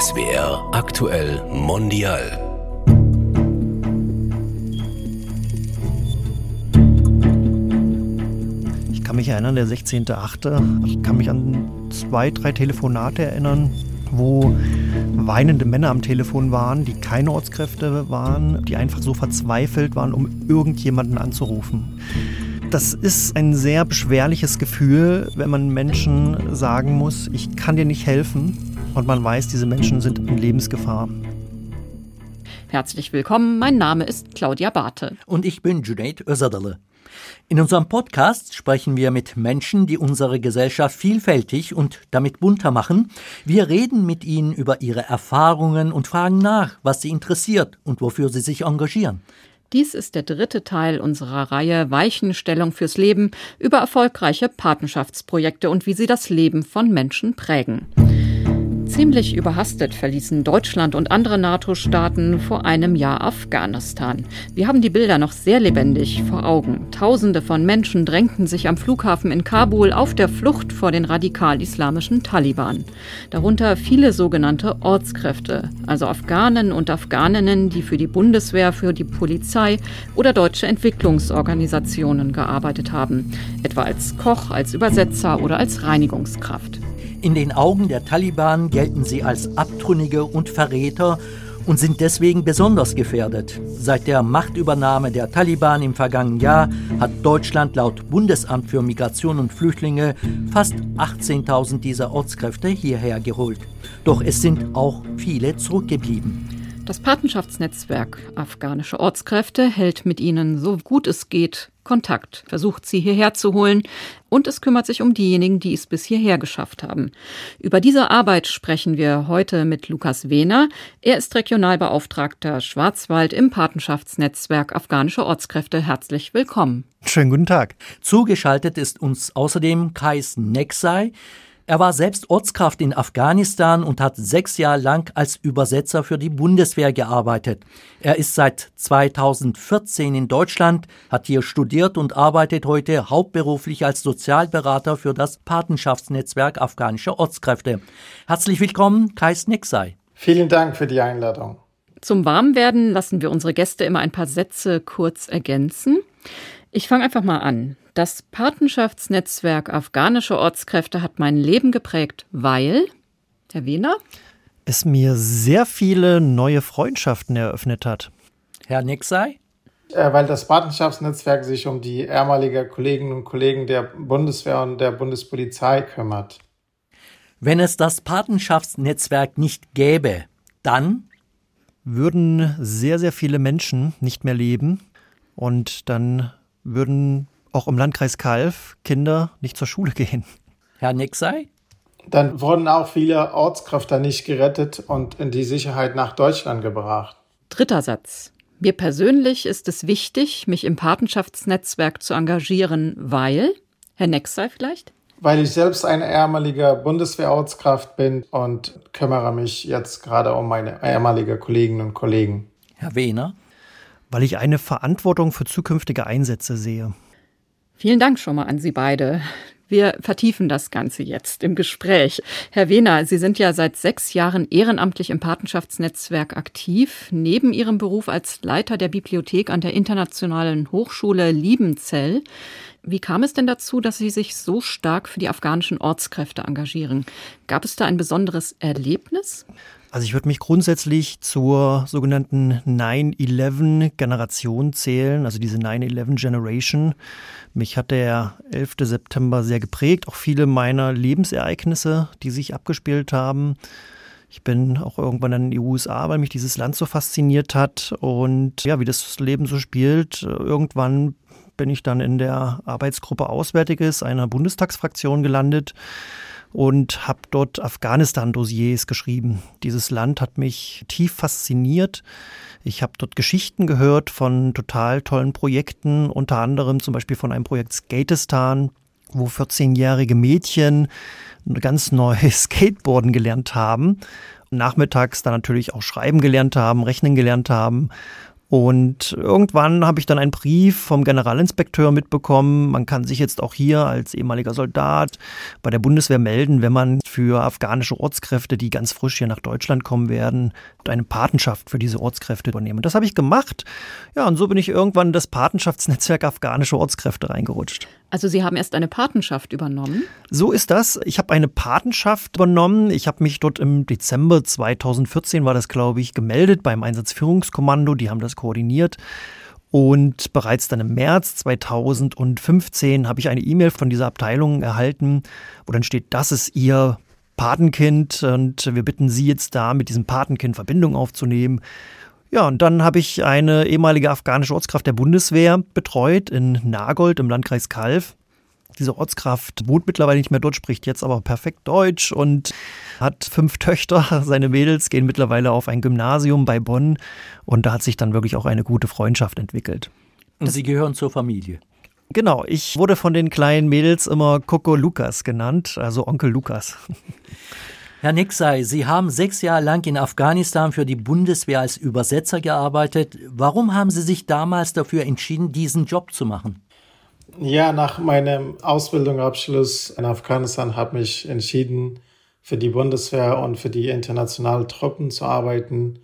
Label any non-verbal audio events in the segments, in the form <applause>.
SWR aktuell mondial. Ich kann mich erinnern, der 16.8. Ich kann mich an zwei, drei Telefonate erinnern, wo weinende Männer am Telefon waren, die keine Ortskräfte waren, die einfach so verzweifelt waren, um irgendjemanden anzurufen. Das ist ein sehr beschwerliches Gefühl, wenn man Menschen sagen muss, ich kann dir nicht helfen und man weiß, diese Menschen sind in Lebensgefahr. Herzlich willkommen, mein Name ist Claudia Barthe. Und ich bin Junaid Özadale. In unserem Podcast sprechen wir mit Menschen, die unsere Gesellschaft vielfältig und damit bunter machen. Wir reden mit ihnen über ihre Erfahrungen und fragen nach, was sie interessiert und wofür sie sich engagieren. Dies ist der dritte Teil unserer Reihe Weichenstellung fürs Leben über erfolgreiche Patenschaftsprojekte und wie sie das Leben von Menschen prägen. Ziemlich überhastet verließen Deutschland und andere NATO-Staaten vor einem Jahr Afghanistan. Wir haben die Bilder noch sehr lebendig vor Augen. Tausende von Menschen drängten sich am Flughafen in Kabul auf der Flucht vor den radikal-islamischen Taliban. Darunter viele sogenannte Ortskräfte, also Afghanen und Afghaninnen, die für die Bundeswehr, für die Polizei oder deutsche Entwicklungsorganisationen gearbeitet haben, etwa als Koch, als Übersetzer oder als Reinigungskraft. In den Augen der Taliban gelten sie als Abtrünnige und Verräter und sind deswegen besonders gefährdet. Seit der Machtübernahme der Taliban im vergangenen Jahr hat Deutschland laut Bundesamt für Migration und Flüchtlinge fast 18.000 dieser Ortskräfte hierher geholt. Doch es sind auch viele zurückgeblieben. Das Patenschaftsnetzwerk Afghanische Ortskräfte hält mit ihnen so gut es geht Kontakt, versucht sie hierher zu holen und es kümmert sich um diejenigen, die es bis hierher geschafft haben. Über diese Arbeit sprechen wir heute mit Lukas Wehner. Er ist Regionalbeauftragter Schwarzwald im Patenschaftsnetzwerk Afghanische Ortskräfte. Herzlich willkommen. Schönen guten Tag. Zugeschaltet ist uns außerdem Kais Nexai. Er war selbst Ortskraft in Afghanistan und hat sechs Jahre lang als Übersetzer für die Bundeswehr gearbeitet. Er ist seit 2014 in Deutschland, hat hier studiert und arbeitet heute hauptberuflich als Sozialberater für das Patenschaftsnetzwerk afghanischer Ortskräfte. Herzlich willkommen, Kais Nexai. Vielen Dank für die Einladung. Zum Warmwerden lassen wir unsere Gäste immer ein paar Sätze kurz ergänzen. Ich fange einfach mal an. Das Patenschaftsnetzwerk afghanische Ortskräfte hat mein Leben geprägt, weil, Herr Wiener? Es mir sehr viele neue Freundschaften eröffnet hat. Herr Nixey? Äh, weil das Patenschaftsnetzwerk sich um die ehemalige Kolleginnen und Kollegen der Bundeswehr und der Bundespolizei kümmert. Wenn es das Patenschaftsnetzwerk nicht gäbe, dann würden sehr, sehr viele Menschen nicht mehr leben und dann würden auch im Landkreis Kalf Kinder nicht zur Schule gehen. Herr Nixey? Dann wurden auch viele Ortskräfte nicht gerettet und in die Sicherheit nach Deutschland gebracht. Dritter Satz. Mir persönlich ist es wichtig, mich im Patenschaftsnetzwerk zu engagieren, weil, Herr Nexey vielleicht? Weil ich selbst ein ehemaliger Bundeswehrortskraft bin und kümmere mich jetzt gerade um meine ehemalige Kolleginnen und Kollegen. Herr Wehner? Weil ich eine Verantwortung für zukünftige Einsätze sehe. Vielen Dank schon mal an Sie beide. Wir vertiefen das Ganze jetzt im Gespräch. Herr Wehner, Sie sind ja seit sechs Jahren ehrenamtlich im Patenschaftsnetzwerk aktiv. Neben Ihrem Beruf als Leiter der Bibliothek an der Internationalen Hochschule Liebenzell. Wie kam es denn dazu, dass Sie sich so stark für die afghanischen Ortskräfte engagieren? Gab es da ein besonderes Erlebnis? Also ich würde mich grundsätzlich zur sogenannten 9-11-Generation zählen, also diese 9-11-Generation. Mich hat der 11. September sehr geprägt, auch viele meiner Lebensereignisse, die sich abgespielt haben. Ich bin auch irgendwann in die USA, weil mich dieses Land so fasziniert hat. Und ja, wie das Leben so spielt, irgendwann bin ich dann in der Arbeitsgruppe Auswärtiges einer Bundestagsfraktion gelandet und habe dort Afghanistan-Dossiers geschrieben. Dieses Land hat mich tief fasziniert. Ich habe dort Geschichten gehört von total tollen Projekten, unter anderem zum Beispiel von einem Projekt Skatistan, wo 14-jährige Mädchen ganz neues <laughs> Skateboarden gelernt haben. Nachmittags dann natürlich auch schreiben gelernt haben, rechnen gelernt haben Und irgendwann habe ich dann einen Brief vom Generalinspekteur mitbekommen. Man kann sich jetzt auch hier als ehemaliger Soldat bei der Bundeswehr melden, wenn man für afghanische Ortskräfte, die ganz frisch hier nach Deutschland kommen werden, eine Patenschaft für diese Ortskräfte übernehmen. Und das habe ich gemacht. Ja, und so bin ich irgendwann in das Patenschaftsnetzwerk afghanische Ortskräfte reingerutscht. Also Sie haben erst eine Patenschaft übernommen? So ist das. Ich habe eine Patenschaft übernommen. Ich habe mich dort im Dezember 2014, war das glaube ich, gemeldet beim Einsatzführungskommando. Die haben das koordiniert. Und bereits dann im März 2015 habe ich eine E-Mail von dieser Abteilung erhalten, wo dann steht, das ist Ihr Patenkind und wir bitten Sie jetzt da mit diesem Patenkind Verbindung aufzunehmen. Ja, und dann habe ich eine ehemalige afghanische Ortskraft der Bundeswehr betreut in Nagold im Landkreis Kalf. Diese Ortskraft wohnt mittlerweile nicht mehr dort, spricht jetzt aber perfekt Deutsch und hat fünf Töchter. <laughs> Seine Mädels gehen mittlerweile auf ein Gymnasium bei Bonn und da hat sich dann wirklich auch eine gute Freundschaft entwickelt. Und Sie gehören zur Familie. Genau, ich wurde von den kleinen Mädels immer Coco Lukas genannt, also Onkel Lukas. <laughs> Herr Nixay, Sie haben sechs Jahre lang in Afghanistan für die Bundeswehr als Übersetzer gearbeitet. Warum haben Sie sich damals dafür entschieden, diesen Job zu machen? Ja, nach meinem Ausbildungsabschluss in Afghanistan habe ich entschieden, für die Bundeswehr und für die internationalen Truppen zu arbeiten,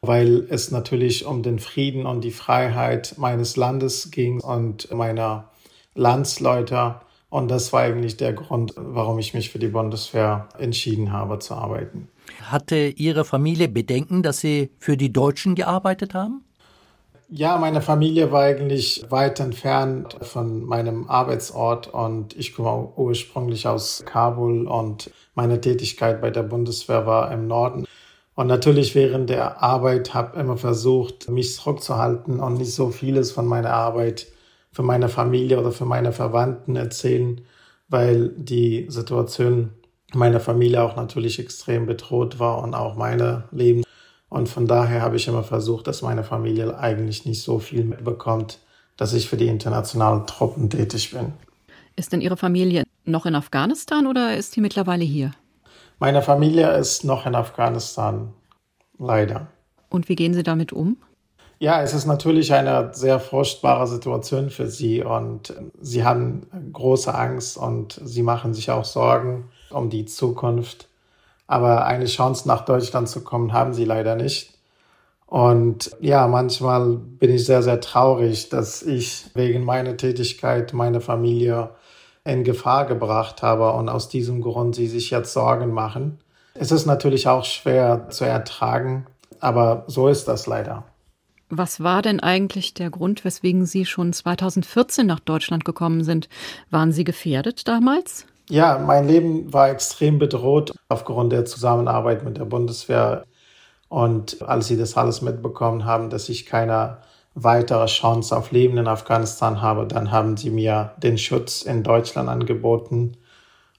weil es natürlich um den Frieden und die Freiheit meines Landes ging und meiner Landsleute. Und das war eigentlich der Grund, warum ich mich für die Bundeswehr entschieden habe zu arbeiten. Hatte Ihre Familie Bedenken, dass Sie für die Deutschen gearbeitet haben? Ja, meine Familie war eigentlich weit entfernt von meinem Arbeitsort und ich komme ursprünglich aus Kabul und meine Tätigkeit bei der Bundeswehr war im Norden. Und natürlich während der Arbeit habe ich immer versucht, mich zurückzuhalten und nicht so vieles von meiner Arbeit für meine Familie oder für meine Verwandten erzählen, weil die Situation meiner Familie auch natürlich extrem bedroht war und auch meine Leben. Und von daher habe ich immer versucht, dass meine Familie eigentlich nicht so viel mitbekommt, dass ich für die internationalen Truppen tätig bin. Ist denn Ihre Familie noch in Afghanistan oder ist sie mittlerweile hier? Meine Familie ist noch in Afghanistan, leider. Und wie gehen Sie damit um? Ja, es ist natürlich eine sehr furchtbare Situation für sie und sie haben große Angst und sie machen sich auch Sorgen um die Zukunft. Aber eine Chance nach Deutschland zu kommen, haben sie leider nicht. Und ja, manchmal bin ich sehr, sehr traurig, dass ich wegen meiner Tätigkeit meine Familie in Gefahr gebracht habe und aus diesem Grund sie sich jetzt Sorgen machen. Es ist natürlich auch schwer zu ertragen, aber so ist das leider. Was war denn eigentlich der Grund, weswegen Sie schon 2014 nach Deutschland gekommen sind? Waren Sie gefährdet damals? Ja, mein Leben war extrem bedroht aufgrund der Zusammenarbeit mit der Bundeswehr. Und als sie das alles mitbekommen haben, dass ich keine weitere Chance auf Leben in Afghanistan habe, dann haben sie mir den Schutz in Deutschland angeboten.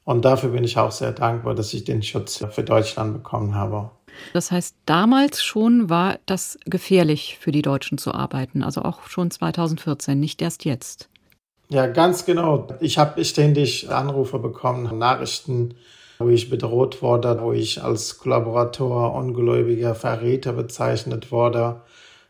Und dafür bin ich auch sehr dankbar, dass ich den Schutz für Deutschland bekommen habe. Das heißt, damals schon war das gefährlich für die Deutschen zu arbeiten, also auch schon 2014, nicht erst jetzt. Ja, ganz genau. Ich habe ständig Anrufe bekommen, Nachrichten, wo ich bedroht wurde, wo ich als Kollaborator, ungläubiger Verräter bezeichnet wurde.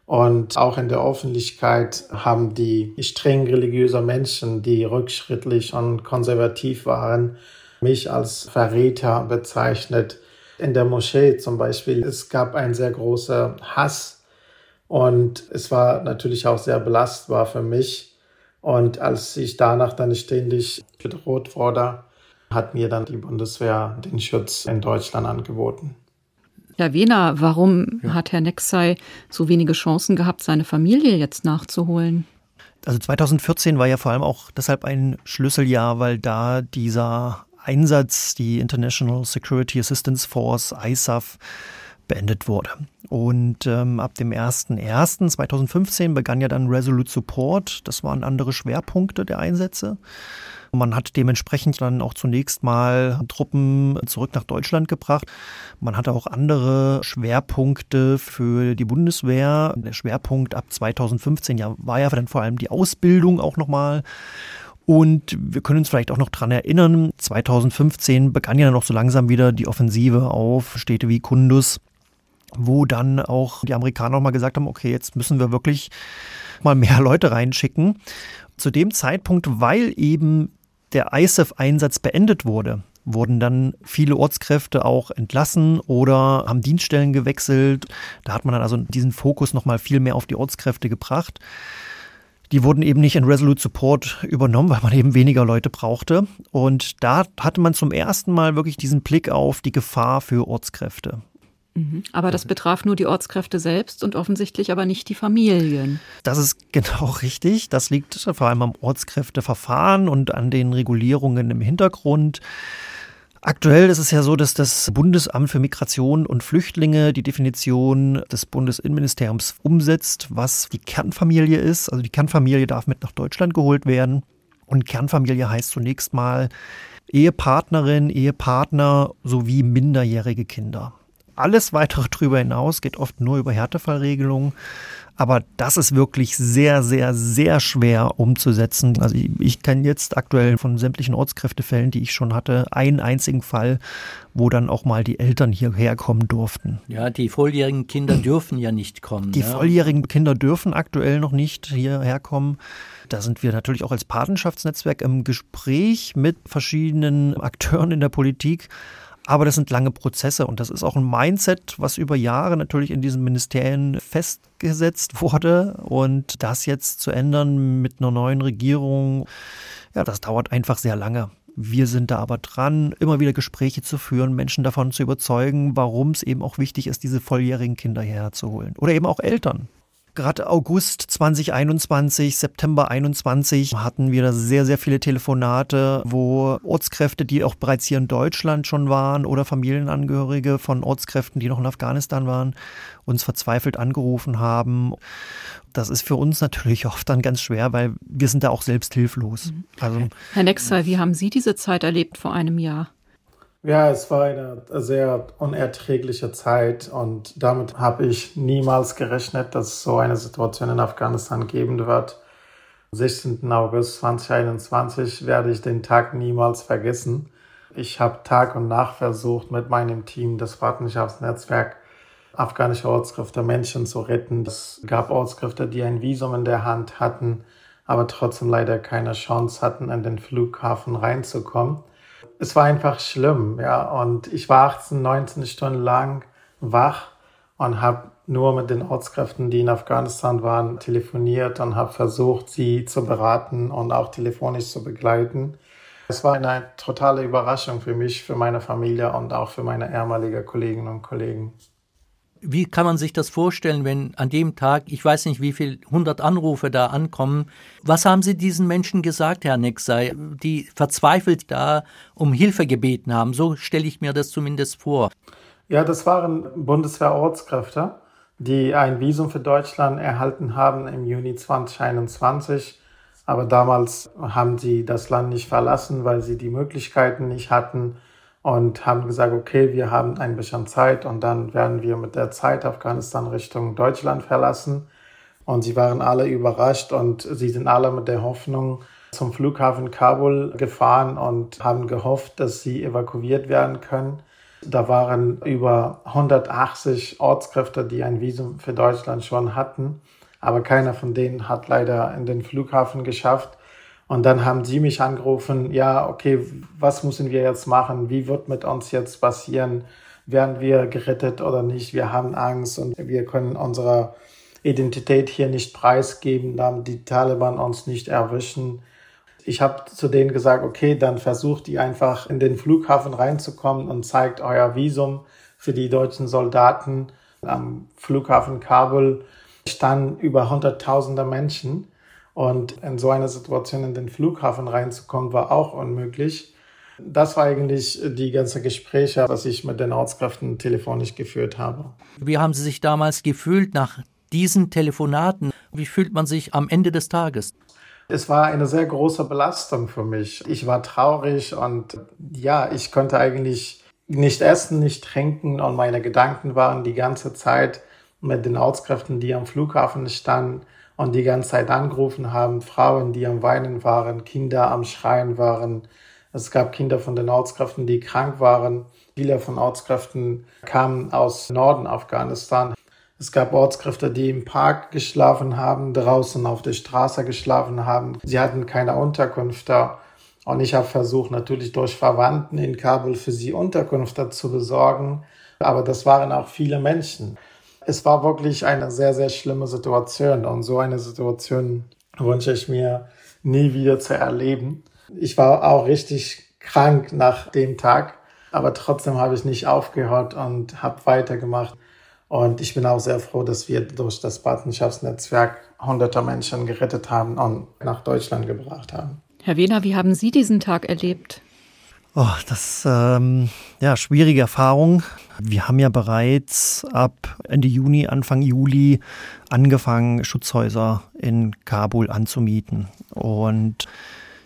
Und auch in der Öffentlichkeit haben die streng religiöse Menschen, die rückschrittlich und konservativ waren, mich als Verräter bezeichnet in der Moschee zum Beispiel, es gab einen sehr großen Hass und es war natürlich auch sehr belastbar für mich. Und als ich danach dann ständig bedroht wurde, hat mir dann die Bundeswehr den Schutz in Deutschland angeboten. Herr Wiener, warum ja. hat Herr Nexay so wenige Chancen gehabt, seine Familie jetzt nachzuholen? Also 2014 war ja vor allem auch deshalb ein Schlüsseljahr, weil da dieser Einsatz, die International Security Assistance Force, ISAF, beendet wurde. Und ähm, ab dem 01.01.2015 begann ja dann Resolute Support. Das waren andere Schwerpunkte der Einsätze. Man hat dementsprechend dann auch zunächst mal Truppen zurück nach Deutschland gebracht. Man hatte auch andere Schwerpunkte für die Bundeswehr. Der Schwerpunkt ab 2015 ja, war ja dann vor allem die Ausbildung auch nochmal. Und wir können uns vielleicht auch noch dran erinnern, 2015 begann ja noch so langsam wieder die Offensive auf Städte wie Kundus. wo dann auch die Amerikaner nochmal gesagt haben, okay, jetzt müssen wir wirklich mal mehr <laughs> Leute reinschicken. Zu dem Zeitpunkt, weil eben der ISAF-Einsatz beendet wurde, wurden dann viele Ortskräfte auch entlassen oder haben Dienststellen gewechselt. Da hat man dann also diesen Fokus nochmal viel mehr auf die Ortskräfte gebracht. Die wurden eben nicht in Resolute Support übernommen, weil man eben weniger Leute brauchte. Und da hatte man zum ersten Mal wirklich diesen Blick auf die Gefahr für Ortskräfte. Mhm. Aber das betraf nur die Ortskräfte selbst und offensichtlich aber nicht die Familien. Das ist <laughs> genau richtig. Das liegt vor allem am Ortskräfteverfahren und an den Regulierungen im Hintergrund. Aktuell ist es ja so, dass das Bundesamt für Migration und Flüchtlinge die Definition des Bundesinnenministeriums umsetzt, was die Kernfamilie ist. Also die Kernfamilie darf mit nach Deutschland geholt werden. Und Kernfamilie heißt zunächst mal Ehepartnerin, Ehepartner sowie minderjährige Kinder. Alles weitere darüber hinaus geht oft nur über Härtefallregelungen. Aber das ist wirklich sehr, sehr, sehr schwer umzusetzen. Also ich, ich kenne jetzt aktuell von sämtlichen Ortskräftefällen, die ich schon hatte, einen einzigen Fall, wo dann auch mal die Eltern hierher kommen durften. Ja, die volljährigen Kinder <clears throat> dürfen ja nicht kommen. Die ja. volljährigen Kinder dürfen aktuell noch nicht hierher kommen. Da sind wir natürlich auch als Patenschaftsnetzwerk im Gespräch mit verschiedenen Akteuren in der Politik. Aber das sind lange Prozesse und das ist auch ein Mindset, was über Jahre natürlich in diesen Ministerien festgesetzt wurde. Und das jetzt zu ändern mit einer neuen Regierung, ja, das dauert einfach sehr lange. Wir sind da aber dran, immer wieder Gespräche zu führen, Menschen davon zu überzeugen, warum es eben auch wichtig ist, diese volljährigen Kinder hierher zu holen. Oder eben auch Eltern. Gerade August 2021, September 21 hatten wir da sehr, sehr viele Telefonate, wo Ortskräfte, die auch bereits hier in Deutschland schon waren oder Familienangehörige von Ortskräften, die noch in Afghanistan waren, uns verzweifelt angerufen haben. Das ist für uns natürlich oft dann ganz schwer, weil wir sind da auch selbst hilflos. Mhm. Also, Herr Nexer, wie haben Sie diese Zeit erlebt vor einem Jahr? Ja, es war eine sehr unerträgliche Zeit und damit habe ich niemals gerechnet, dass so eine Situation in Afghanistan geben wird. Am 16. August 2021 werde ich den Tag niemals vergessen. Ich habe Tag und Nacht versucht, mit meinem Team das Partnerschaftsnetzwerk afghanische Ortskräfte Menschen zu retten. Es gab Ortskräfte, die ein Visum in der Hand hatten, aber trotzdem leider keine Chance hatten, in den Flughafen reinzukommen es war einfach schlimm, ja. Und ich war 18, 19 Stunden lang wach und habe nur mit den Ortskräften, die in Afghanistan waren, telefoniert und habe versucht, sie zu beraten und auch telefonisch zu begleiten. Es war eine totale Überraschung für mich, für meine Familie und auch für meine ehemalige Kolleginnen und Kollegen. Wie kann man sich das vorstellen, wenn an dem Tag, ich weiß nicht, wie viel hundert Anrufe da ankommen? Was haben Sie diesen Menschen gesagt, Herr Nexey, die verzweifelt da um Hilfe gebeten haben? So stelle ich mir das zumindest vor. Ja, das waren Bundeswehr-Ortskräfte, die ein Visum für Deutschland erhalten haben im Juni 2021. Aber damals haben sie das Land nicht verlassen, weil sie die Möglichkeiten nicht hatten, und haben gesagt, okay, wir haben ein bisschen Zeit und dann werden wir mit der Zeit Afghanistan Richtung Deutschland verlassen. Und sie waren alle überrascht und sie sind alle mit der Hoffnung zum Flughafen Kabul gefahren und haben gehofft, dass sie evakuiert werden können. Da waren über 180 Ortskräfte, die ein Visum für Deutschland schon hatten, aber keiner von denen hat leider in den Flughafen geschafft. Und dann haben sie mich angerufen, ja, okay, was müssen wir jetzt machen? Wie wird mit uns jetzt passieren? Werden wir gerettet oder nicht? Wir haben Angst und wir können unsere Identität hier nicht preisgeben, damit die Taliban uns nicht erwischen. Ich habe zu denen gesagt, okay, dann versucht ihr einfach in den Flughafen reinzukommen und zeigt euer Visum für die deutschen Soldaten. Am Flughafen Kabul standen über hunderttausende Menschen und in so einer Situation in den Flughafen reinzukommen, war auch unmöglich. Das war eigentlich die ganze Gespräche, was ich mit den Ortskräften telefonisch geführt habe. Wie haben Sie sich damals gefühlt nach diesen Telefonaten? Wie fühlt man sich am Ende des Tages? Es war eine sehr große Belastung für mich. Ich war traurig und ja, ich konnte eigentlich nicht essen, nicht trinken und meine Gedanken waren die ganze Zeit mit den Ortskräften, die am Flughafen standen und die ganze Zeit angerufen haben, Frauen, die am Weinen waren, Kinder am Schreien waren. Es gab Kinder von den Ortskräften, die krank waren. Viele von Ortskräften kamen aus Norden Afghanistan. Es gab Ortskräfte, die im Park geschlafen haben, draußen auf der Straße geschlafen haben. Sie hatten keine Unterkünfte. Und ich habe versucht, natürlich durch Verwandten in Kabul für sie Unterkünfte zu besorgen. Aber das waren auch viele Menschen. Es war wirklich eine sehr, sehr schlimme Situation. Und so eine Situation wünsche ich mir nie wieder zu erleben. Ich war auch richtig krank nach dem Tag, aber trotzdem habe ich nicht aufgehört und habe weitergemacht. Und ich bin auch sehr froh, dass wir durch das Patenschaftsnetzwerk hunderte Menschen gerettet haben und nach Deutschland gebracht haben. Herr Wehner, wie haben Sie diesen Tag erlebt? Oh, das ähm, ja schwierige Erfahrung. Wir haben ja bereits ab Ende Juni, Anfang Juli angefangen, Schutzhäuser in Kabul anzumieten. Und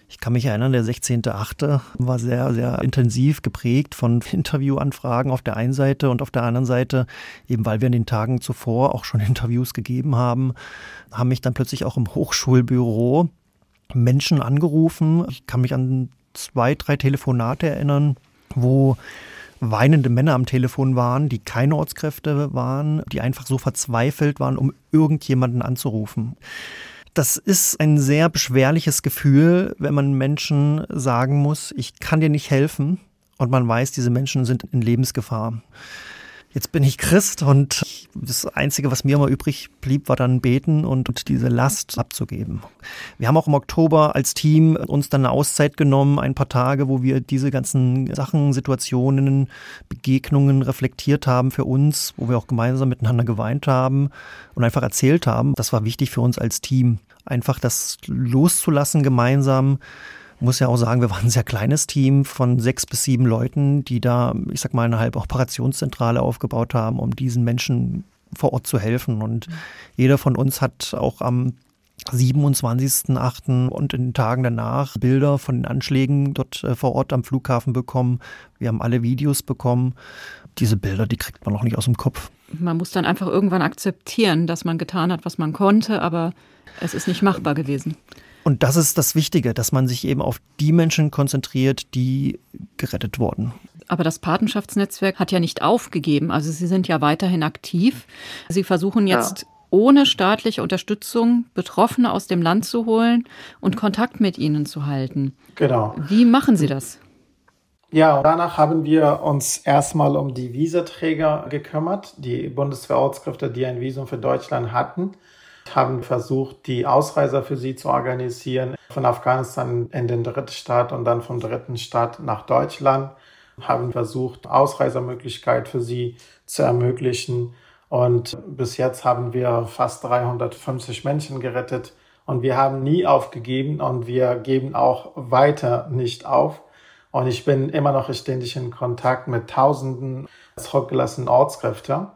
ich kann mich erinnern, der 16.8. war sehr, sehr intensiv geprägt von <laughs> Interviewanfragen auf der einen Seite und auf der anderen Seite, eben weil wir in den Tagen zuvor auch schon <laughs> Interviews gegeben haben, haben mich dann plötzlich auch im Hochschulbüro Menschen angerufen. Ich kann mich an zwei, drei Telefonate erinnern, wo weinende Männer am Telefon waren, die keine Ortskräfte waren, die einfach so verzweifelt waren, um irgendjemanden anzurufen. Das ist ein sehr beschwerliches Gefühl, wenn man Menschen sagen muss, ich kann dir nicht helfen und man weiß, diese Menschen sind in Lebensgefahr. Jetzt bin ich Christ und das Einzige, was mir immer übrig blieb, war dann beten und diese Last abzugeben. Wir haben auch im Oktober als Team uns dann eine Auszeit genommen, ein paar Tage, wo wir diese ganzen Sachen, Situationen, Begegnungen reflektiert haben für uns, wo wir auch gemeinsam miteinander geweint haben und einfach erzählt haben. Das war wichtig für uns als Team, einfach das loszulassen gemeinsam muss ja auch sagen, wir waren ein sehr kleines Team von sechs bis sieben Leuten, die da, ich sag mal, eine halbe Operationszentrale aufgebaut haben, um diesen Menschen vor Ort zu helfen. Und jeder von uns hat auch am 27.8. und in den Tagen danach Bilder von den Anschlägen dort äh, vor Ort am Flughafen bekommen. Wir haben alle Videos bekommen. Diese Bilder, die kriegt man noch nicht aus dem Kopf. Man muss dann einfach irgendwann akzeptieren, dass man getan hat, was man konnte, aber es ist nicht machbar gewesen. Und das ist das Wichtige, dass man sich eben auf die Menschen konzentriert, die gerettet wurden. Aber das Patenschaftsnetzwerk hat ja nicht aufgegeben. Also Sie sind ja weiterhin aktiv. Sie versuchen jetzt ja. ohne staatliche Unterstützung Betroffene aus dem Land zu holen und Kontakt mit ihnen zu halten. Genau. Wie machen Sie das? Ja, danach haben wir uns erstmal um die Visaträger gekümmert, die Bundeswehrortskräfte, die ein Visum für Deutschland hatten haben versucht, die Ausreiser für sie zu organisieren, von Afghanistan in den dritten Staat und dann vom dritten Staat nach Deutschland, haben versucht, Ausreisermöglichkeit für sie zu ermöglichen. Und bis jetzt haben wir fast 350 Menschen gerettet. Und wir haben nie aufgegeben und wir geben auch weiter nicht auf. Und ich bin immer noch ständig in Kontakt mit Tausenden zurückgelassenen Ortskräfte.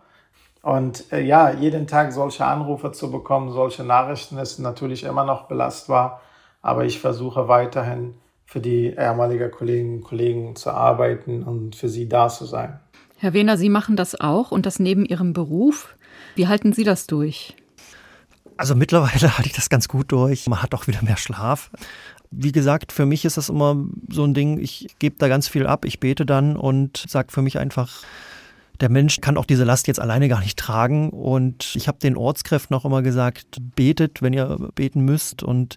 Und äh, ja, jeden Tag solche Anrufe zu bekommen, solche Nachrichten ist natürlich immer noch belastbar. Aber ich versuche weiterhin für die ehemaligen Kolleginnen und Kollegen zu arbeiten und für sie da zu sein. Herr Wehner, Sie machen das auch und das neben Ihrem Beruf. Wie halten Sie das durch? Also mittlerweile <laughs> halte ich das ganz gut durch. Man hat auch wieder mehr Schlaf. Wie gesagt, für mich ist das immer so ein Ding, ich gebe da ganz viel ab, ich bete dann und sage für mich einfach, der Mensch kann auch diese Last jetzt alleine gar nicht tragen. Und ich habe den Ortskräften auch immer gesagt, betet, wenn ihr beten müsst. Und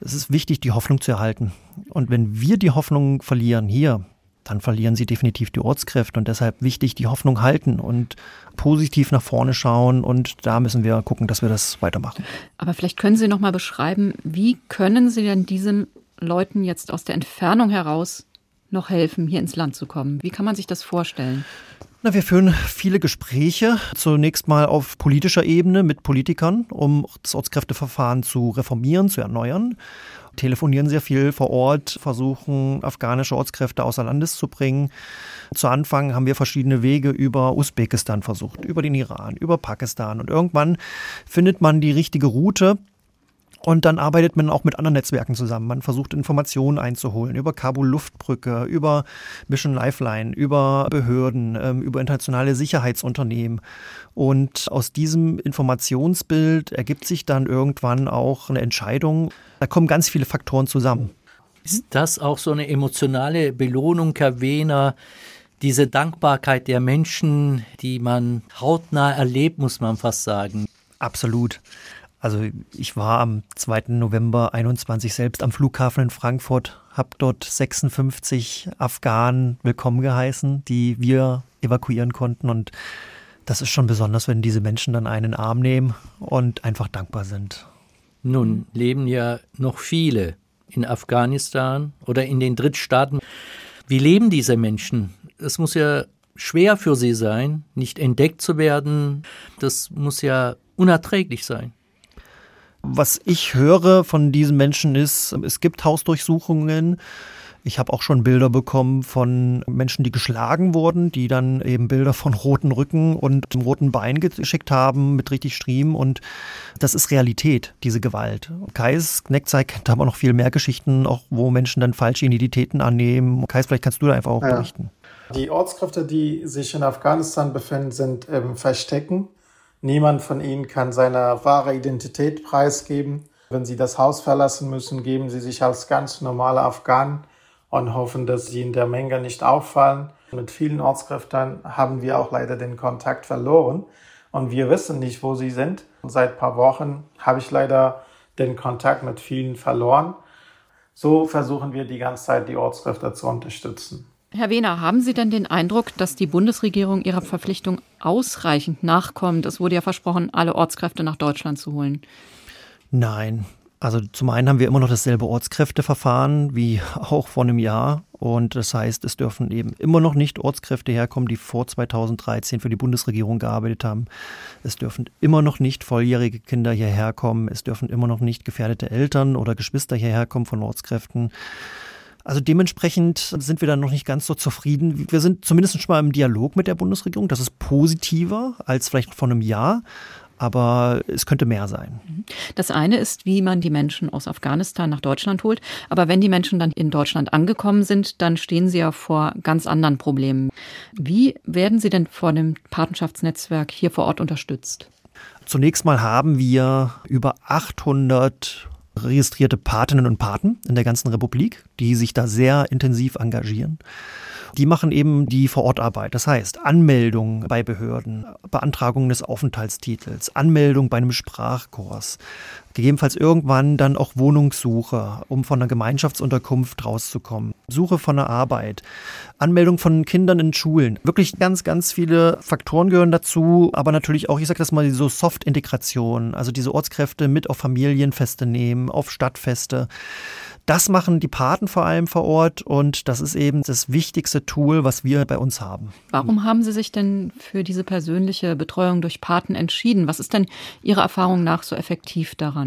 es ist wichtig, die Hoffnung zu erhalten. Und wenn wir die Hoffnung verlieren hier, dann verlieren sie definitiv die Ortskräfte. Und deshalb wichtig, die Hoffnung halten und positiv nach vorne schauen. Und da müssen wir gucken, dass wir das weitermachen. Aber vielleicht können Sie noch mal beschreiben, wie können Sie denn diesen Leuten jetzt aus der Entfernung heraus noch helfen, hier ins Land zu kommen? Wie kann man sich das vorstellen? Na, wir führen viele Gespräche, zunächst mal auf politischer Ebene mit Politikern, um das Ortskräfteverfahren zu reformieren, zu erneuern. Telefonieren sehr viel vor Ort, versuchen afghanische Ortskräfte außer Landes zu bringen. Zu Anfang haben wir verschiedene Wege über Usbekistan versucht, über den Iran, über Pakistan und irgendwann findet man die richtige Route und dann arbeitet man auch mit anderen Netzwerken zusammen. Man versucht Informationen einzuholen über Kabul Luftbrücke, über Mission Lifeline, über Behörden, ähm, über internationale Sicherheitsunternehmen. Und aus diesem Informationsbild ergibt sich dann irgendwann auch eine Entscheidung. Da kommen ganz viele Faktoren zusammen. Ist das auch so eine emotionale Belohnung, Herr Wehner, diese Dankbarkeit der Menschen, die man hautnah erlebt, muss man fast sagen. Absolut. Also ich war am 2. November 21 selbst am Flughafen in Frankfurt, habe dort 56 Afghanen willkommen geheißen, die wir evakuieren konnten. Und das ist schon besonders, wenn diese Menschen dann einen Arm nehmen und einfach dankbar sind. Nun leben ja noch viele in Afghanistan oder in den Drittstaaten. Wie leben diese Menschen? Es muss ja schwer für sie sein, nicht entdeckt zu werden. Das muss ja unerträglich sein. Was ich höre von diesen Menschen ist, es gibt Hausdurchsuchungen. Ich habe auch schon Bilder bekommen von Menschen, die geschlagen wurden, die dann eben Bilder von roten Rücken und dem roten Bein geschickt haben mit richtig Striemen. Und das ist Realität, diese Gewalt. Kais Kneckzei kennt aber noch viel mehr Geschichten, auch wo Menschen dann falsche Identitäten annehmen. Kais, vielleicht kannst du da einfach auch ja. berichten. Die Ortskräfte, die sich in Afghanistan befinden, sind im Verstecken. Niemand von ihnen kann seine wahre Identität preisgeben. Wenn sie das Haus verlassen müssen, geben sie sich als ganz normale Afghanen und hoffen, dass sie in der Menge nicht auffallen. Mit vielen Ortskräften haben wir auch leider den Kontakt verloren und wir wissen nicht, wo sie sind. Seit ein paar Wochen habe ich leider den Kontakt mit vielen verloren. So versuchen wir die ganze Zeit, die Ortskräfte zu unterstützen. Herr Wehner, haben Sie denn den Eindruck, dass die Bundesregierung ihrer Verpflichtung ausreichend nachkommt? Es wurde ja versprochen, alle Ortskräfte nach Deutschland zu holen. Nein, also zum einen haben wir immer noch dasselbe Ortskräfteverfahren wie <laughs> auch vor einem Jahr. Und das heißt, es dürfen eben immer noch nicht Ortskräfte herkommen, die vor 2013 für die Bundesregierung gearbeitet haben. Es dürfen immer noch nicht volljährige Kinder hierher kommen. Es dürfen immer noch nicht gefährdete Eltern oder Geschwister hierher kommen von Ortskräften. Also dementsprechend sind wir dann noch nicht ganz so zufrieden. Wir sind zumindest schon mal im Dialog mit der Bundesregierung. Das ist positiver als vielleicht vor einem Jahr aber es könnte mehr sein. Das eine ist, wie man die Menschen aus Afghanistan nach Deutschland holt. Aber wenn die Menschen dann in Deutschland angekommen sind, dann stehen sie ja vor ganz anderen Problemen. Wie werden sie denn vor dem Patenschaftsnetzwerk hier vor Ort unterstützt? Zunächst mal haben wir über 800 registrierte Patinnen und Paten in der ganzen Republik, die sich da sehr intensiv engagieren. Die machen eben die Vorortarbeit. Das heißt, Anmeldung bei Behörden, Beantragung des Aufenthaltstitels, Anmeldung bei einem Sprachkurs, gegebenenfalls irgendwann dann auch Wohnungssuche, um von einer Gemeinschaftsunterkunft rauszukommen, Suche von einer Arbeit, Anmeldung von Kindern in Schulen. Wirklich ganz, ganz viele Faktoren gehören dazu, aber natürlich auch, ich sage das mal, so Soft-Integration, also diese Ortskräfte mit auf Familienfeste nehmen, auf Stadtfeste. Das machen die Paten vor allem vor Ort und das ist eben das wichtigste Tool, was wir bei uns haben. Warum haben Sie sich denn für diese persönliche Betreuung durch Paten entschieden? Was ist denn Ihrer Erfahrung nach so effektiv daran?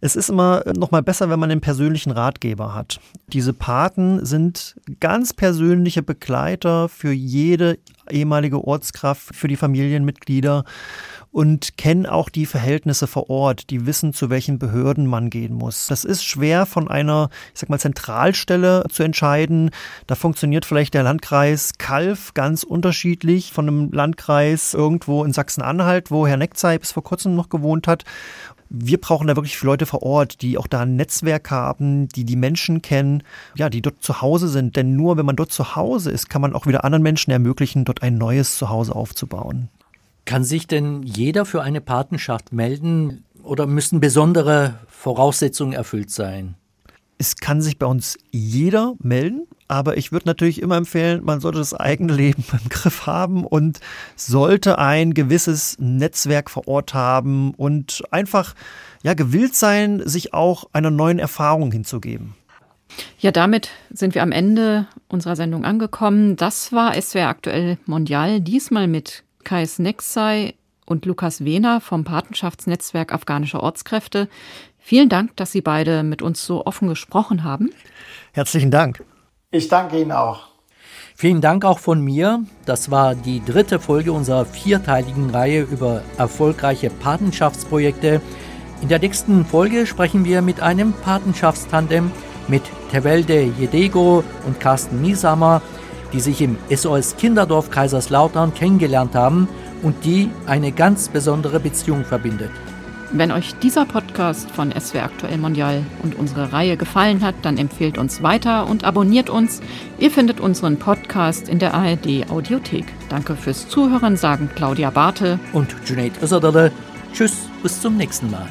Es ist immer noch mal besser, wenn man einen persönlichen Ratgeber hat. Diese Paten sind ganz persönliche Begleiter für jede ehemalige Ortskraft, für die Familienmitglieder und kennen auch die Verhältnisse vor Ort, die wissen, zu welchen Behörden man gehen muss. Das ist schwer von einer, ich sag mal, Zentralstelle zu entscheiden. Da funktioniert vielleicht der Landkreis Kalf ganz unterschiedlich von einem Landkreis irgendwo in Sachsen-Anhalt, wo Herr Neckzey bis vor kurzem noch gewohnt hat. Wir brauchen da wirklich Leute vor Ort, die auch da ein Netzwerk haben, die die Menschen kennen, ja, die dort zu Hause sind. Denn nur wenn man dort zu Hause ist, kann man auch wieder anderen Menschen ermöglichen, dort ein neues Zuhause aufzubauen. Kann sich denn jeder für eine Patenschaft melden oder müssen besondere Voraussetzungen erfüllt sein? Es kann sich bei uns jeder melden, aber ich würde natürlich immer empfehlen, man sollte das eigene <laughs> Leben im Griff haben und sollte ein gewisses Netzwerk vor Ort haben und einfach ja gewillt sein, sich auch einer neuen Erfahrung hinzugeben. Ja, damit sind wir am Ende unserer Sendung angekommen. Das war SWR aktuell Mondial, diesmal mit Kais Nexai und Lukas Wehner vom Patenschaftsnetzwerk Afghanische Ortskräfte. Vielen Dank, dass Sie beide mit uns so offen gesprochen haben. Herzlichen Dank. Ich danke Ihnen auch. Vielen Dank auch von mir. Das war die dritte Folge unserer vierteiligen Reihe über erfolgreiche Patenschaftsprojekte. In der nächsten Folge sprechen wir mit einem Patenschaftstandem mit Tevelde Jedego und Carsten Niesamer die sich im SOS Kinderdorf Kaiserslautern kennengelernt haben und die eine ganz besondere Beziehung verbindet. Wenn euch dieser Podcast von SW Aktuell Mondial und unsere Reihe gefallen hat, dann empfehlt uns weiter und abonniert uns. Ihr findet unseren Podcast in der ARD Audiothek. Danke fürs Zuhören, sagen Claudia Bartel und Junaid Özadale. Tschüss, bis zum nächsten Mal.